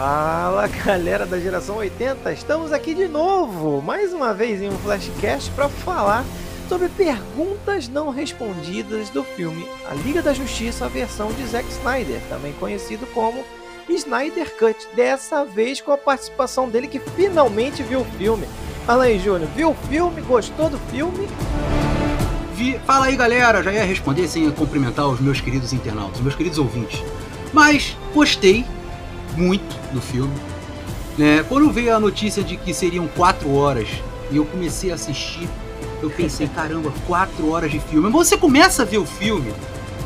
Fala galera da geração 80, estamos aqui de novo, mais uma vez em um Flashcast para falar sobre perguntas não respondidas do filme A Liga da Justiça, a versão de Zack Snyder, também conhecido como Snyder Cut. Dessa vez com a participação dele que finalmente viu o filme. Fala aí, Júnior, viu o filme? Gostou do filme? Vi... Fala aí, galera. Já ia responder sem cumprimentar os meus queridos internautas, meus queridos ouvintes. Mas gostei muito do filme. Né? Quando veio a notícia de que seriam quatro horas e eu comecei a assistir, eu pensei, caramba, quatro horas de filme. Mas você começa a ver o filme,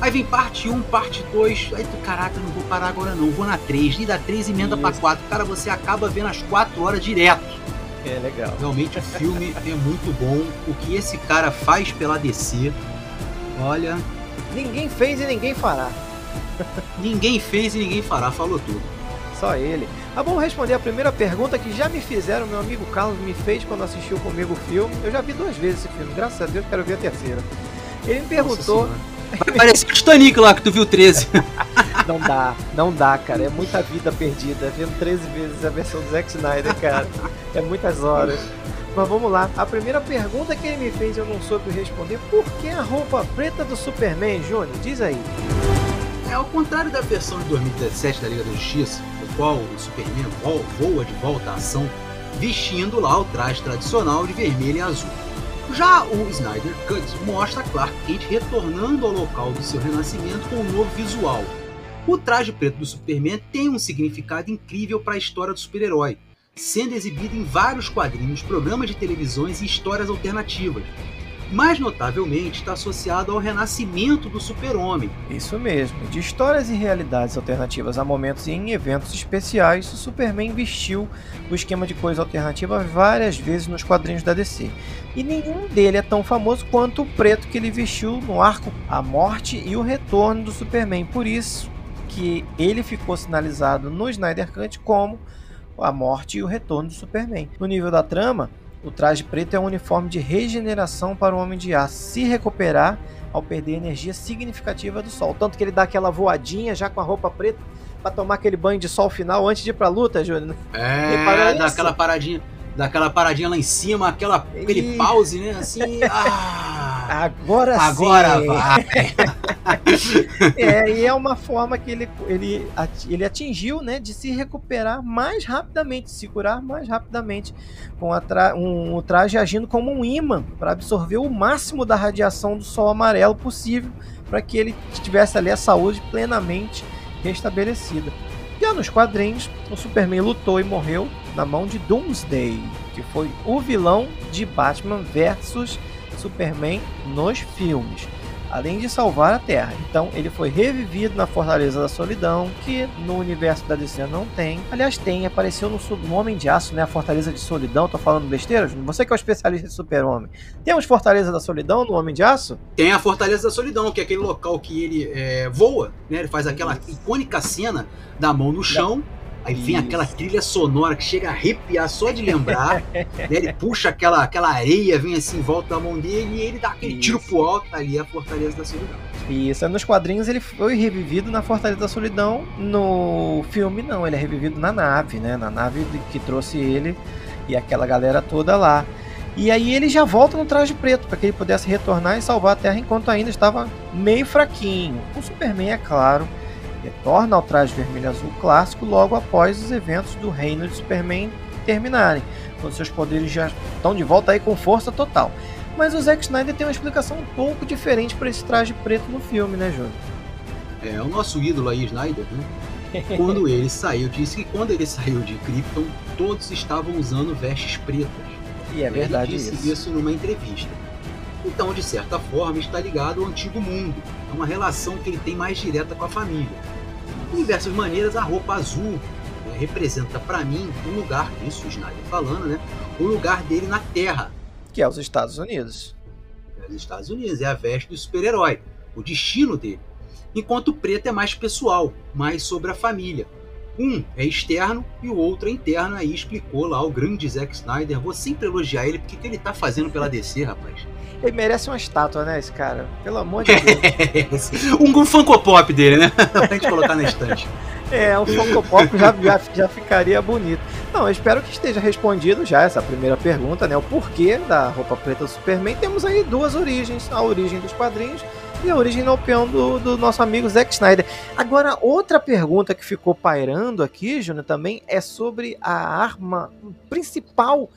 aí vem parte 1, parte 2, aí tu, caraca, não vou parar agora não, vou na 3, e da 3 emenda pra 4. Cara, você acaba vendo as quatro horas direto. É legal. Realmente o filme é muito bom. O que esse cara faz pela DC, olha. Ninguém fez e ninguém fará. ninguém fez e ninguém fará, falou tudo só ele. Ah, vamos responder a primeira pergunta que já me fizeram, meu amigo Carlos me fez quando assistiu comigo o filme. Eu já vi duas vezes esse filme, graças a Deus quero ver a terceira. Ele me perguntou. Parece o Titanic lá que tu viu 13. não dá, não dá, cara. É muita vida perdida. Vendo 13 vezes a versão do Zack Snyder, cara. É muitas horas. Mas vamos lá. A primeira pergunta que ele me fez eu não soube responder. Por que a roupa preta do Superman, Júnior? Diz aí. É, ao contrário da versão de 2017 da Liga da Justiça, qual o Superman voa de volta à ação, vestindo lá o traje tradicional de vermelho e azul. Já o Snyder Cut mostra Clark Kent retornando ao local do seu renascimento com um novo visual. O traje preto do Superman tem um significado incrível para a história do super-herói, sendo exibido em vários quadrinhos, programas de televisões e histórias alternativas, mais notavelmente está associado ao renascimento do super-homem. Isso mesmo, de histórias e realidades alternativas a momentos e em eventos especiais, o Superman vestiu o esquema de coisa alternativa várias vezes nos quadrinhos da DC. E nenhum dele é tão famoso quanto o preto que ele vestiu no arco A Morte e o Retorno do Superman. Por isso que ele ficou sinalizado no Snyder Cut como a morte e o retorno do Superman. No nível da trama, o traje preto é um uniforme de regeneração para o Homem de Aço se recuperar ao perder energia significativa do sol. Tanto que ele dá aquela voadinha já com a roupa preta para tomar aquele banho de sol final antes de ir pra luta, Júnior. É, dá aquela paradinha, dá aquela paradinha lá em cima, aquela, aquele pause, né? Assim, ah, Agora, Agora sim. vai. é, e é uma forma que ele, ele, ele atingiu, né, de se recuperar mais rapidamente, se curar mais rapidamente, com a tra um, o traje agindo como um imã para absorver o máximo da radiação do sol amarelo possível, para que ele tivesse ali a saúde plenamente restabelecida. Já nos quadrinhos, o Superman lutou e morreu na mão de Doomsday, que foi o vilão de Batman versus Superman nos filmes, além de salvar a Terra. Então ele foi revivido na Fortaleza da Solidão, que no universo da DC não tem. Aliás, tem, apareceu no, no Homem de Aço, né? A Fortaleza de Solidão. Tô falando besteira? Você que é o especialista de Super-Homem. Temos Fortaleza da Solidão no Homem de Aço? Tem a Fortaleza da Solidão, que é aquele local que ele é, voa, né? Ele faz aquela icônica cena da mão no chão. Aí vem Isso. aquela trilha sonora que chega a arrepiar só de lembrar. né? Ele puxa aquela, aquela areia, vem assim em volta da mão dele e ele dá aquele Isso. tiro pro alto ali, a Fortaleza da Solidão. Isso, nos quadrinhos ele foi revivido na Fortaleza da Solidão. No filme, não, ele é revivido na nave, né? Na nave que trouxe ele e aquela galera toda lá. E aí ele já volta no traje preto para que ele pudesse retornar e salvar a Terra enquanto ainda estava meio fraquinho. O Superman, é claro, retorna ao traje vermelho azul clássico logo após os eventos do reino de Superman terminarem, quando seus poderes já estão de volta aí com força total. Mas o Zack Snyder tem uma explicação um pouco diferente para esse traje preto no filme, né, Júnior? É, o nosso ídolo aí, Snyder, né? quando ele saiu, disse que quando ele saiu de Krypton, todos estavam usando vestes pretas. E é verdade ele disse isso. isso numa entrevista. Então, de certa forma, está ligado ao antigo mundo. É uma relação que ele tem mais direta com a família. Em diversas maneiras, a roupa azul né, representa para mim um lugar, isso o Snyder falando, né? o lugar dele na Terra. Que é os Estados Unidos. É os Estados Unidos, é a veste do super-herói, o destino dele. Enquanto o preto é mais pessoal, mais sobre a família. Um é externo e o outro é interno. Aí explicou lá o grande Zack Snyder. Vou sempre elogiar ele, porque o que ele tá fazendo pela DC, rapaz. Ele merece uma estátua, né, esse cara? Pelo amor de Deus. um Funko Pop dele, né? pra gente colocar na estante. É, um Funko Pop já, já, já ficaria bonito. Não, eu espero que esteja respondido já essa primeira pergunta, né? O porquê da roupa preta do Superman. Temos aí duas origens: a origem dos quadrinhos e a origem na opinião do, do nosso amigo Zack Snyder. Agora, outra pergunta que ficou pairando aqui, Júnior, também é sobre a arma principal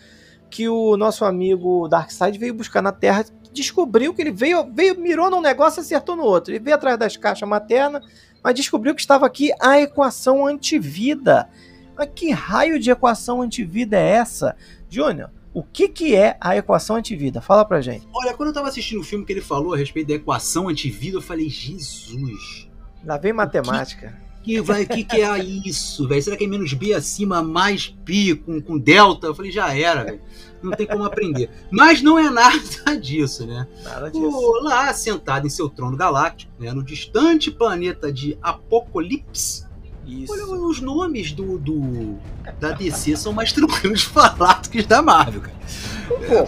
que o nosso amigo Darkseid veio buscar na Terra. Descobriu que ele veio, veio mirou num negócio e acertou no outro. Ele veio atrás das caixas maternas, mas descobriu que estava aqui a equação antivida. Mas que raio de equação antivida é essa? Júnior, o que, que é a equação antivida? Fala pra gente. Olha, quando eu tava assistindo o filme que ele falou a respeito da equação antivida, eu falei, Jesus. Lá vem matemática. Que, vai, que, que é isso, velho? Será que é menos B acima, mais pi com, com delta? Eu falei, já era, velho. Não tem como aprender. Mas não é nada disso, né? Nada disso. O, lá, sentado em seu trono galáctico, né, no distante planeta de Apocalipse, isso. Olha, os nomes do, do da DC são mais tranquilos de falar do que os da Marvel, cara.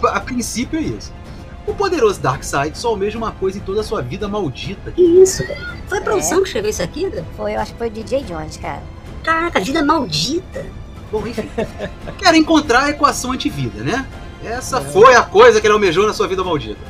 A, a princípio é isso. O poderoso Darkseid só almeja uma coisa em toda a sua vida maldita. Que isso, cara? Foi a produção é? que escreveu isso aqui? Foi, eu acho que foi o DJ Jones, cara. Caraca, vida maldita. Bom, enfim. Quer encontrar a equação antivida, né? Essa é. foi a coisa que ele almejou na sua vida maldita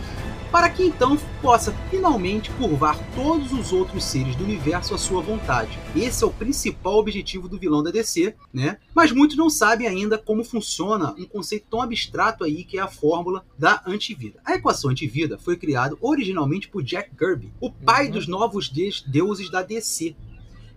para que então possa finalmente curvar todos os outros seres do universo à sua vontade. Esse é o principal objetivo do vilão da DC, né? Mas muitos não sabem ainda como funciona um conceito tão abstrato aí que é a fórmula da antivida. A equação antivida foi criada originalmente por Jack Kirby, o pai uhum. dos novos deuses da DC.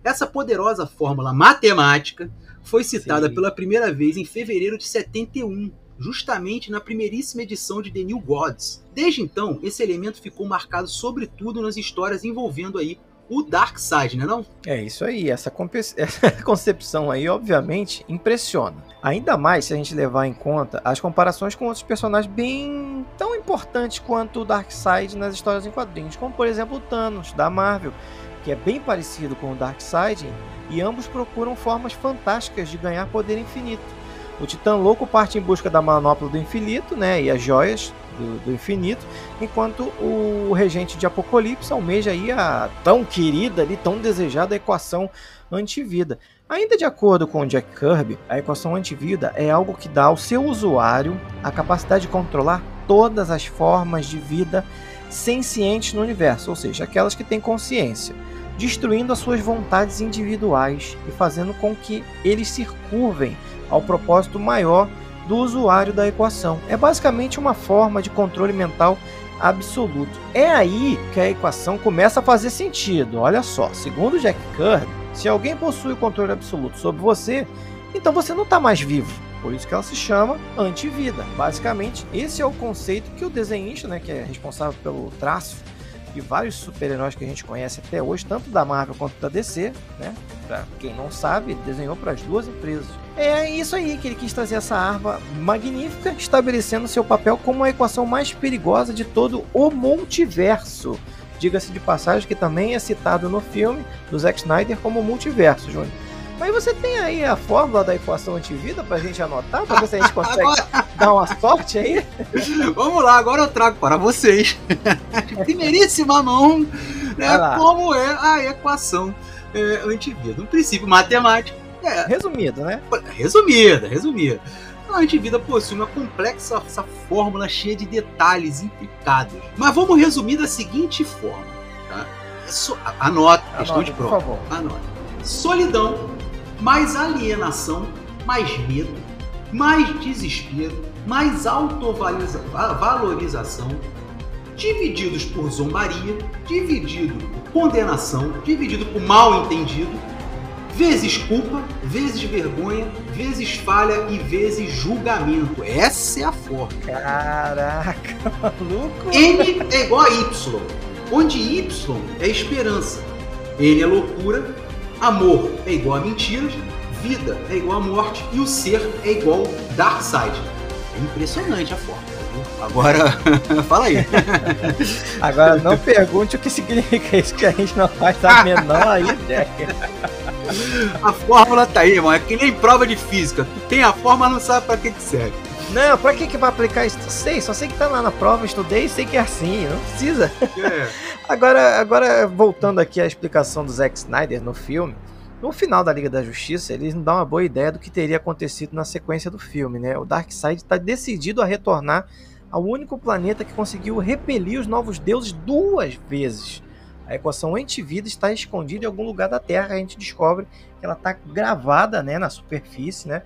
Essa poderosa fórmula matemática foi citada Sim. pela primeira vez em fevereiro de 71 justamente na primeiríssima edição de The New Gods. Desde então, esse elemento ficou marcado sobretudo nas histórias envolvendo aí o Dark Side, né não? É isso aí, essa, essa, concepção aí obviamente impressiona. Ainda mais se a gente levar em conta as comparações com outros personagens bem tão importantes quanto o Dark Side nas histórias em quadrinhos, como por exemplo o Thanos da Marvel, que é bem parecido com o Dark Side, e ambos procuram formas fantásticas de ganhar poder infinito. O Titã Louco parte em busca da manopla do infinito, né, e as joias do, do, infinito, enquanto o regente de Apocalipse almeja aí a tão querida ali, tão desejada equação antivida. Ainda de acordo com Jack Kirby, a equação antivida é algo que dá ao seu usuário a capacidade de controlar todas as formas de vida sencientes no universo, ou seja, aquelas que têm consciência, destruindo as suas vontades individuais e fazendo com que eles se curvem ao propósito maior do usuário da equação. É basicamente uma forma de controle mental absoluto. É aí que a equação começa a fazer sentido. Olha só, segundo Jack Kirby, se alguém possui o controle absoluto sobre você, então você não está mais vivo. Por isso que ela se chama antivida. Basicamente, esse é o conceito que o desenhista, né, que é responsável pelo traço de vários super-heróis que a gente conhece até hoje, tanto da Marvel quanto da DC, né? Pra quem não sabe, desenhou para as duas empresas. É isso aí que ele quis trazer essa arma magnífica, estabelecendo seu papel como a equação mais perigosa de todo o multiverso. Diga-se de passagem que também é citado no filme do Zack Snyder como multiverso, Júnior. Mas você tem aí a fórmula da equação antivida pra gente anotar, pra ver se a gente consegue agora... dar uma sorte aí? Vamos lá, agora eu trago para vocês. Primeiríssima mão, né, como é a equação é, antivida. Um princípio matemático. É, resumido, né? Resumida, resumida. A antivida possui uma complexa fórmula cheia de detalhes intricados. Mas vamos resumir da seguinte forma. Tá? So, anota, questão de prova. Por favor. Anota. Solidão mais alienação, mais medo, mais desespero, mais autovalorização, divididos por zombaria, dividido por condenação, dividido por mal entendido, vezes culpa, vezes vergonha, vezes falha e vezes julgamento. Essa é a forma. Caraca, maluco. N é igual a Y, onde Y é esperança, N é loucura, Amor é igual a mentiras, vida é igual a morte e o ser é igual dark side. É impressionante a forma. Agora, fala aí. Agora não pergunte o que significa isso, que a gente não faz a menor ideia. A fórmula tá aí, irmão. É que nem prova de física. Tu tem a fórmula, não sabe pra que, que serve. Não, pra que, que vai aplicar isso? Sei, só sei que tá lá na prova, estudei e sei que é assim, não precisa. É. Agora, agora, voltando aqui à explicação do Zack Snyder no filme, no final da Liga da Justiça, eles não dão uma boa ideia do que teria acontecido na sequência do filme, né? O Darkseid está decidido a retornar ao único planeta que conseguiu repelir os novos deuses duas vezes. A equação antivida está escondida em algum lugar da Terra, a gente descobre que ela está gravada né, na superfície, né?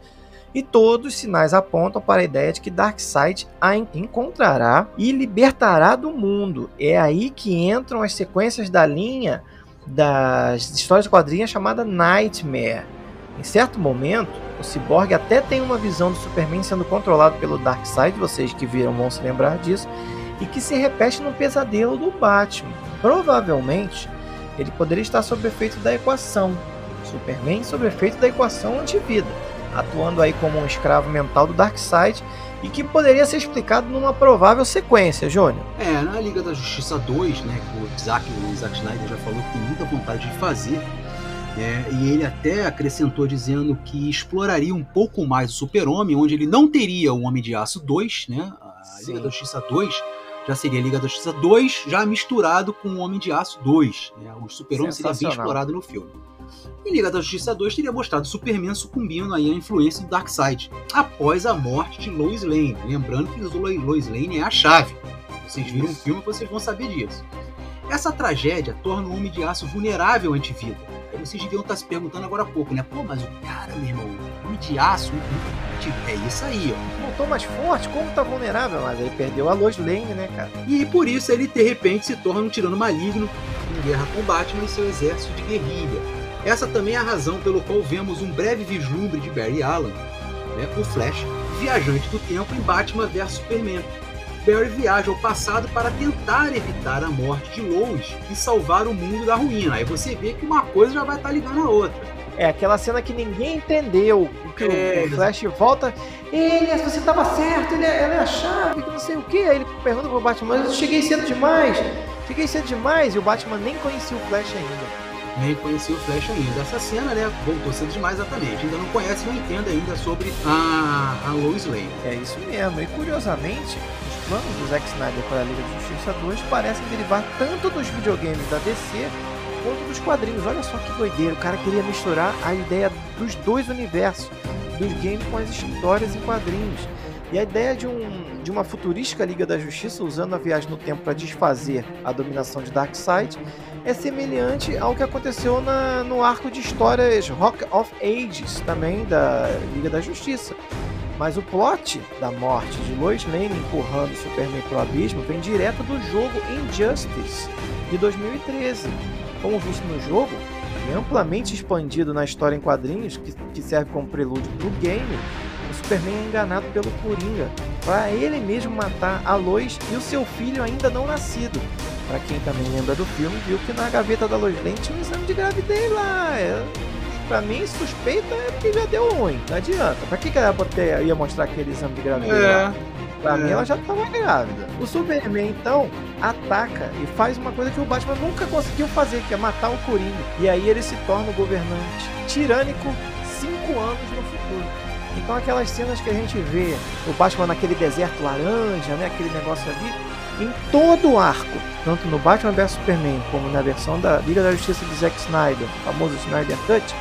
E todos os sinais apontam para a ideia de que Darkseid a encontrará e libertará do mundo. É aí que entram as sequências da linha das histórias de quadrinhas chamada Nightmare. Em certo momento, o Cyborg até tem uma visão do Superman sendo controlado pelo Darkseid, vocês que viram vão se lembrar disso, e que se repete no pesadelo do Batman. Provavelmente, ele poderia estar sob efeito da equação. Superman sob efeito da equação antivida atuando aí como um escravo mental do Darkseid e que poderia ser explicado numa provável sequência, Júnior. É, na Liga da Justiça 2, né, que o Zack, o Zack Snyder já falou que tem muita vontade de fazer, é, e ele até acrescentou dizendo que exploraria um pouco mais o Super-Homem, onde ele não teria o Homem de Aço 2, né, a Sim. Liga da Justiça 2 já seria Liga da Justiça 2, já misturado com o Homem de Aço 2. Né, o Super-Homem seria bem explorado no filme. E Liga da Justiça 2 teria mostrado Superman sucumbindo aí à influência do Darkseid, após a morte de Lois Lane. Lembrando que Lo- Lois Lane é a chave. Vocês viram o filme, vocês vão saber disso. Essa tragédia torna o Homem de Aço vulnerável à antivida. Vocês deviam estar se perguntando agora há pouco, né? Pô, mas o cara, meu irmão, Homem de Aço, é isso aí, ó. Voltou mais forte, como tá vulnerável, mas aí perdeu a Lois Lane, né, cara? E por isso ele de repente se torna um tirano maligno em guerra com Batman e seu exército de guerrilha. Essa também é a razão pelo qual vemos um breve vislumbre de Barry Allen, né, o Flash, viajante do tempo em Batman vs Superman. Barry viaja ao passado para tentar evitar a morte de Lois e salvar o mundo da ruína. Aí você vê que uma coisa já vai estar ligando a outra. É aquela cena que ninguém entendeu. Que o- É, o Flash volta. Ele, você tava certo, ele é, ela é a chave, que não sei o que. Aí ele pergunta pro Batman, mas eu cheguei cedo demais. Cheguei cedo demais e o Batman nem conhecia o Flash ainda. Nem conhecia o Flash ainda. Essa cena, né, voltou cedo demais exatamente. Ainda não conhece, não entende ainda sobre a, a Lois Lane. É isso mesmo. E curiosamente, os planos do Zack Snyder para a Liga de Justiça 2 parecem derivar tanto dos videogames da DC quanto dos quadrinhos. Olha só que doideira. O cara queria misturar a ideia dos dois universos, dos games com as histórias em quadrinhos. E a ideia de, um, de uma futurística Liga da Justiça usando a viagem no tempo para desfazer a dominação de Darkseid é semelhante ao que aconteceu na, no arco de histórias Rock of Ages, também da Liga da Justiça. Mas o plot da morte de Lois Lane empurrando Superman pro abismo vem direto do jogo Injustice de 2013. Como visto no jogo, e amplamente expandido na história em quadrinhos, que, que serve como prelúdio pro game, o Superman é enganado pelo Coringa para ele mesmo matar a Lois e o seu filho ainda não nascido. Para quem também lembra do filme, viu que na gaveta da Lois Lane tinha um exame de gravidez lá. É, Pra mim, suspeita é porque já deu ruim. Não adianta. Pra que, que ela bote- ia mostrar aquele exame de gravidez lá? Pra é. mim, ela já tava grávida. O Superman, então, ataca e faz uma coisa que o Batman nunca conseguiu fazer, que é matar o Coringa. E aí ele se torna o governante tirânico cinco anos no futuro. Então aquelas cenas que a gente vê o Batman naquele deserto laranja, né, aquele negócio ali, em todo o arco, tanto no Batman vs Superman como na versão da Liga da Justiça de Zack Snyder, o famoso Snyder Cut,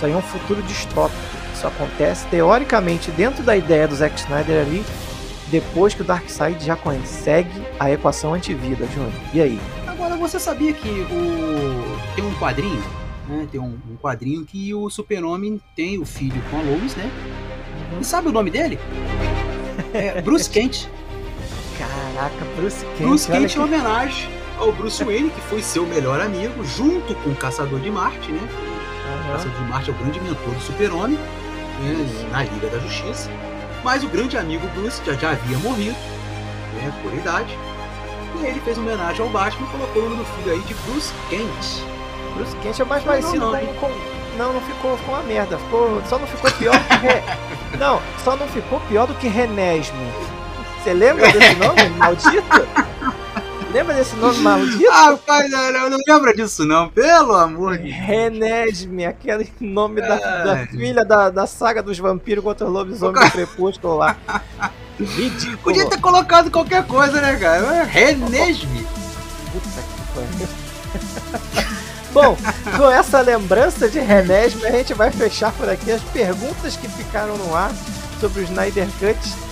isso aí é um futuro distópico. Isso acontece teoricamente dentro da ideia do Zack Snyder ali, depois que o Darkseid já consegue a equação antivida, Júnior. E aí? Agora, você sabia que o... tem um quadrinho, né? Tem um, um quadrinho que o super-homem tem o filho com a Lois, né? E sabe o nome dele? É Bruce Kent. Caraca, Bruce Kent. Bruce Kent em homenagem ao Bruce Wayne, que foi seu melhor amigo, junto com o Caçador de Marte, né? Aham. Caçador de Marte é o grande mentor do super-homem, né? na Liga da Justiça. Mas o grande amigo Bruce já, já havia morrido, né? por idade. E ele fez homenagem ao Batman e colocou o nome do filho aí de Bruce Kent. Bruce Kent é mais Não, parecido não, com, hein? com, Não, não ficou, ficou uma merda. Ficou, só não ficou pior que. Re... Não, só não ficou pior do que Renesme. Você lembra desse nome, maldito? Lembra desse nome maldito? Ah, pai, não, não, lembra disso não, pelo amor de Deus. Renesme, aquele nome da, da filha da, da saga dos vampiros contra os lobisomens do crepúsculo lá. Ridículo. Podia ter colocado qualquer coisa, né, cara? Renesme. Puta que pariu. Bom, com essa lembrança de Renesme, a gente vai fechar por aqui as perguntas que ficaram no ar sobre o Snyder Cut.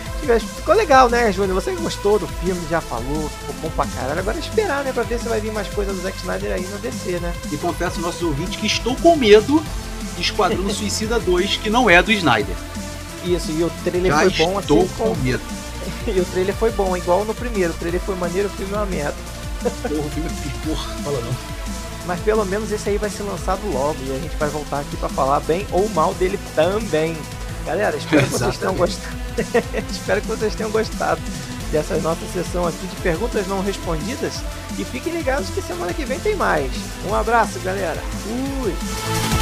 Ficou legal, né, Júnior? Você gostou do filme, já falou, ficou bom pra caralho. Agora é esperar, né, pra ver se vai vir mais coisas do Zack Snyder aí no DC, né? E confesso aos nossos ouvintes que estou com medo de Esquadrão Suicida 2, que não é do Snyder. Isso, e o trailer Já foi bom estou assim com como... medo. E o trailer foi bom, igual no primeiro. O trailer foi maneiro, o filme é uma merda. Porra, o filme porra, fala não. Mas pelo menos esse aí vai ser lançado logo e a gente vai voltar aqui pra falar bem ou mal dele também. Galera, espero que vocês tenham gostado. espero que vocês tenham gostado dessa nossa sessão aqui de perguntas não respondidas. E fiquem ligados que semana que vem tem mais. Um abraço, galera. Fui!